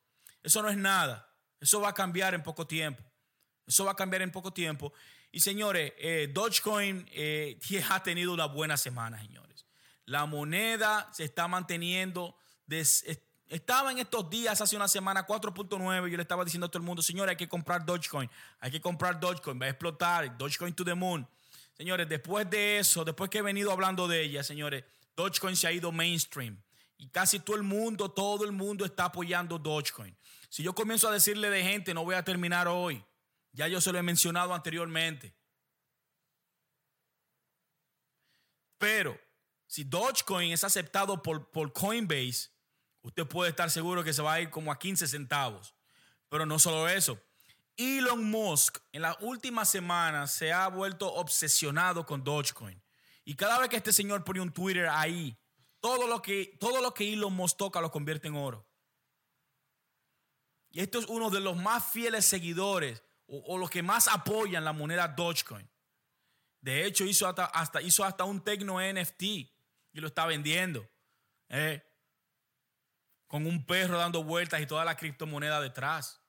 eso no es nada. Eso va a cambiar en poco tiempo. Eso va a cambiar en poco tiempo. Y señores, eh, Dogecoin eh, ha tenido una buena semana, señores. La moneda se está manteniendo. Estaba en estos días, hace una semana, 4.9. Yo le estaba diciendo a todo el mundo, señores, hay que comprar Dogecoin. Hay que comprar Dogecoin. Va a explotar. Dogecoin to the moon. Señores, después de eso, después que he venido hablando de ella, señores, Dogecoin se ha ido mainstream. Y casi todo el mundo, todo el mundo está apoyando Dogecoin. Si yo comienzo a decirle de gente, no voy a terminar hoy. Ya yo se lo he mencionado anteriormente. Pero si Dogecoin es aceptado por, por Coinbase, usted puede estar seguro que se va a ir como a 15 centavos. Pero no solo eso. Elon Musk en las últimas semanas se ha vuelto obsesionado con Dogecoin. Y cada vez que este señor pone un Twitter ahí, todo lo que, todo lo que Elon Musk toca lo convierte en oro. Y esto es uno de los más fieles seguidores o, los que más apoyan la moneda Dogecoin. De hecho, hizo hasta, hizo hasta un Tecno NFT y lo está vendiendo. Eh, con un perro dando vueltas y toda la criptomoneda detrás.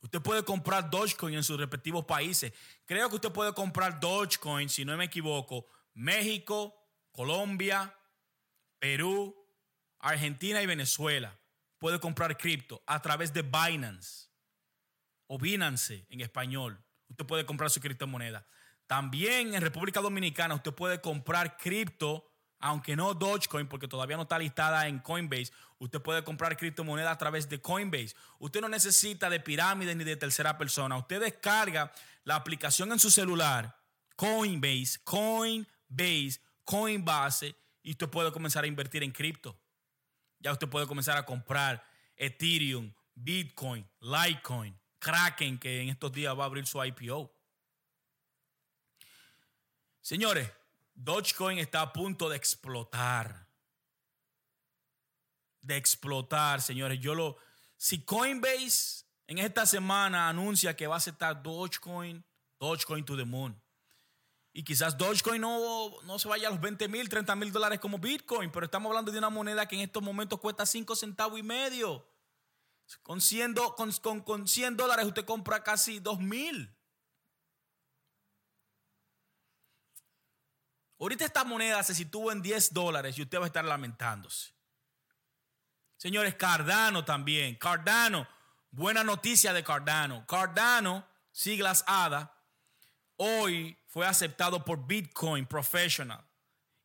Usted puede comprar Dogecoin en sus respectivos países. Creo que usted puede comprar Dogecoin, si no me equivoco, México, Colombia, Perú, Argentina y Venezuela. Puede comprar cripto a través de Binance o Binance en español. Usted puede comprar su criptomoneda. También en República Dominicana usted puede comprar cripto aunque no Dogecoin, porque todavía no está listada en Coinbase, usted puede comprar criptomonedas a través de Coinbase. Usted no necesita de pirámides ni de tercera persona. Usted descarga la aplicación en su celular, Coinbase, Coinbase, Coinbase, y usted puede comenzar a invertir en cripto. Ya usted puede comenzar a comprar Ethereum, Bitcoin, Litecoin, Kraken, que en estos días va a abrir su IPO. Señores, Dogecoin está a punto de explotar. De explotar, señores. Yo lo. Si Coinbase en esta semana anuncia que va a aceptar Dogecoin, Dogecoin to the moon. Y quizás Dogecoin no, no se vaya a los 20 mil, 30 mil dólares como Bitcoin, pero estamos hablando de una moneda que en estos momentos cuesta 5 centavos y medio. Con 100, con, con, con 100 dólares usted compra casi 2 mil. Ahorita esta moneda se sitúa en 10 dólares y usted va a estar lamentándose. Señores, Cardano también. Cardano, buena noticia de Cardano. Cardano, siglas ADA, hoy fue aceptado por Bitcoin Professional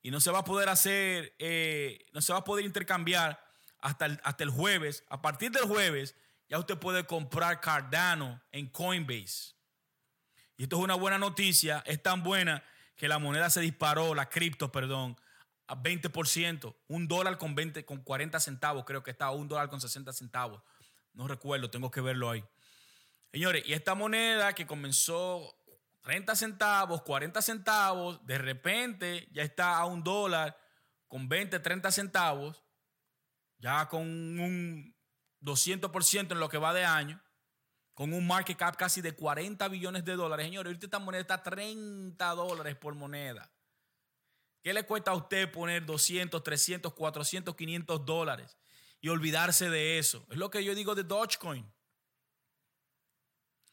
y no se va a poder hacer, eh, no se va a poder intercambiar hasta el, hasta el jueves. A partir del jueves, ya usted puede comprar Cardano en Coinbase. Y esto es una buena noticia, es tan buena que la moneda se disparó, la cripto, perdón, a 20%, un dólar con 20, con 40 centavos, creo que estaba un dólar con 60 centavos. No recuerdo, tengo que verlo ahí. Señores, y esta moneda que comenzó 30 centavos, 40 centavos, de repente ya está a un dólar con 20, 30 centavos, ya con un 200% en lo que va de año con un market cap casi de 40 billones de dólares. Señores, ahorita esta moneda está a 30 dólares por moneda. ¿Qué le cuesta a usted poner 200, 300, 400, 500 dólares y olvidarse de eso? Es lo que yo digo de Dogecoin.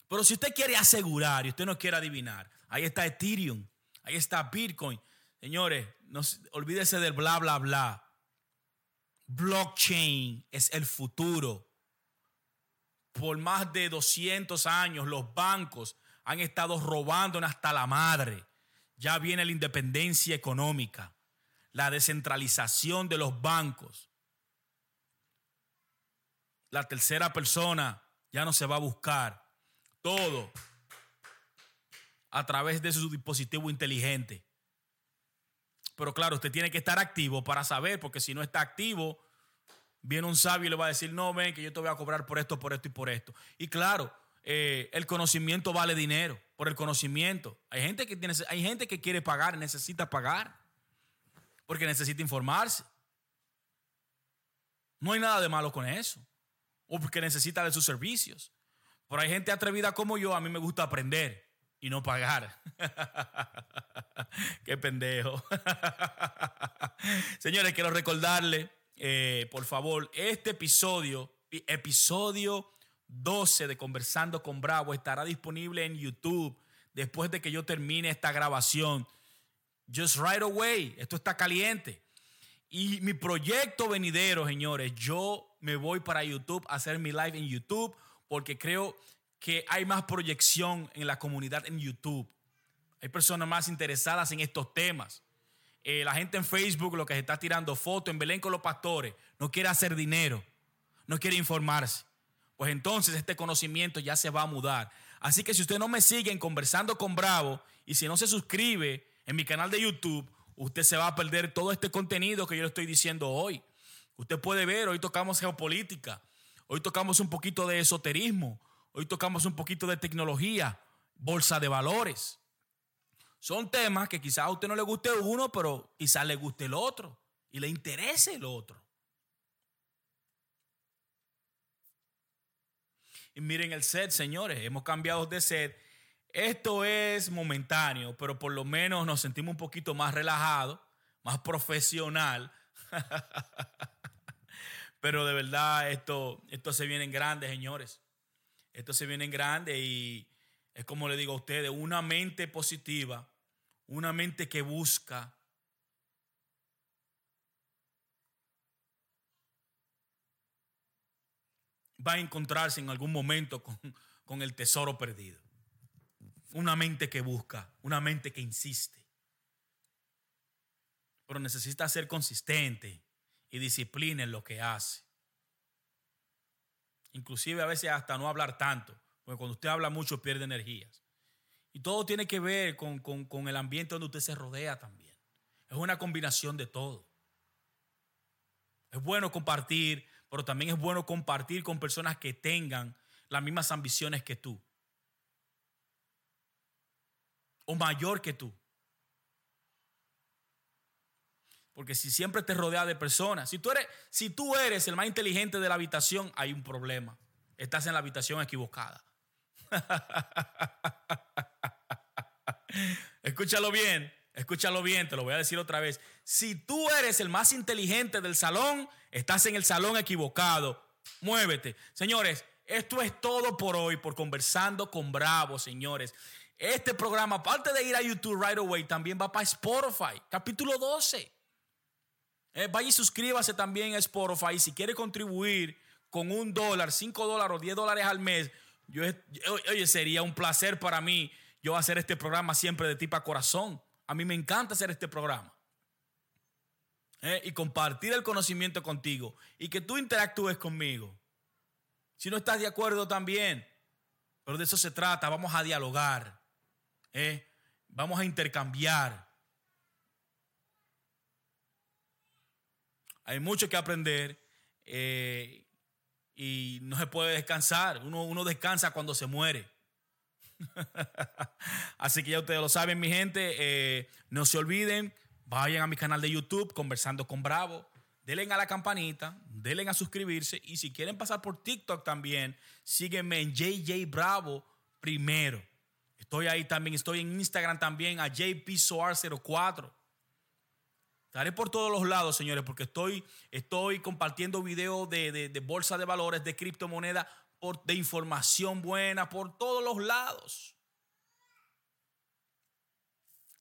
Pero si usted quiere asegurar y usted no quiere adivinar, ahí está Ethereum, ahí está Bitcoin. Señores, no, olvídese del bla, bla, bla. Blockchain es el futuro por más de 200 años los bancos han estado robando hasta la madre. Ya viene la independencia económica, la descentralización de los bancos. La tercera persona ya no se va a buscar. Todo a través de su dispositivo inteligente. Pero claro, usted tiene que estar activo para saber, porque si no está activo, viene un sabio y le va a decir, no, ven, que yo te voy a cobrar por esto, por esto y por esto. Y claro, eh, el conocimiento vale dinero, por el conocimiento. Hay gente, que tiene, hay gente que quiere pagar, necesita pagar, porque necesita informarse. No hay nada de malo con eso, o porque necesita de sus servicios. Pero hay gente atrevida como yo, a mí me gusta aprender y no pagar. Qué pendejo. Señores, quiero recordarle, eh, por favor, este episodio, episodio 12 de Conversando con Bravo estará disponible en YouTube después de que yo termine esta grabación. Just right away. Esto está caliente. Y mi proyecto venidero, señores, yo me voy para YouTube a hacer mi live en YouTube porque creo que hay más proyección en la comunidad en YouTube. Hay personas más interesadas en estos temas. Eh, la gente en Facebook lo que se está tirando fotos en Belén con los pastores no quiere hacer dinero, no quiere informarse pues entonces este conocimiento ya se va a mudar. Así que si usted no me sigue en Conversando con Bravo y si no se suscribe en mi canal de YouTube, usted se va a perder todo este contenido que yo le estoy diciendo hoy. Usted puede ver, hoy tocamos geopolítica, hoy tocamos un poquito de esoterismo, hoy tocamos un poquito de tecnología, bolsa de valores. Son temas que quizás a usted no le guste uno, pero quizás le guste el otro y le interese el otro. Y miren el set, señores, hemos cambiado de set. Esto es momentáneo, pero por lo menos nos sentimos un poquito más relajados, más profesional. pero de verdad, esto, esto se viene en grande, señores. Esto se viene en grande y es como le digo a ustedes, una mente positiva, una mente que busca va a encontrarse en algún momento con, el tesoro perdido. Una mente que busca, una mente que insiste. Pero necesita ser consistente y disciplina en lo que hace. Inclusive a veces hasta no hablar tanto, porque cuando usted habla mucho pierde energías. Y todo tiene que ver con, con el ambiente donde usted se rodea también. Es una combinación de todo. Es bueno compartir, pero también es bueno compartir con personas que tengan las mismas ambiciones que tú. O mayor que tú. Porque si siempre te rodea de personas, si tú eres, si tú eres el más inteligente de la habitación, hay un problema. Estás en la habitación equivocada. Escúchalo bien, escúchalo bien, te lo voy a decir otra vez. Si tú eres el más inteligente del salón, Estás en el salón equivocado. Muévete. Señores, esto es todo por hoy, por conversando con Bravo, señores. Este programa, aparte de ir a YouTube right away, también va para Spotify, capítulo 12. Eh, vaya y suscríbase también a Spotify. Si quiere contribuir con un dólar, cinco dólares o diez dólares al mes, yo, oye, sería un placer para mí yo hacer este programa siempre de tipo a corazón. A mí me encanta hacer este programa. ¿eh? y compartir el conocimiento contigo y que tú interactúes conmigo. Si no estás de acuerdo también, pero de eso se trata, vamos a dialogar, ¿eh? vamos a intercambiar. Hay mucho que aprender eh, y no se puede descansar. Uno, uno descansa cuando se muere. Así que ya ustedes lo saben, mi gente. no se olviden Vayan a mi canal de YouTube, Conversando con Bravo. Denle a la campanita, denle a suscribirse. Y si quieren pasar por TikTok también, sígueme en JJ Bravo primero. Estoy ahí también, estoy en Instagram también, a JPSoar04. Estaré por todos los lados, señores, porque estoy, estoy compartiendo videos de, de, bolsa de valores, de criptomonedas, de información buena, por todos los lados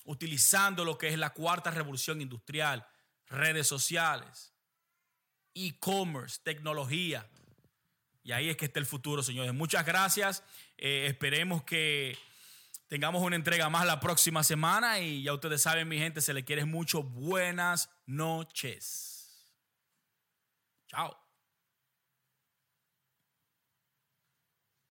utilizando lo que es la cuarta revolución industrial, redes sociales, e-commerce, tecnología. Y ahí es que está el futuro, señores. Muchas gracias. Eh, esperemos que tengamos una entrega más la próxima semana y ya ustedes saben, mi gente, se les quiere mucho. Buenas noches. Chao.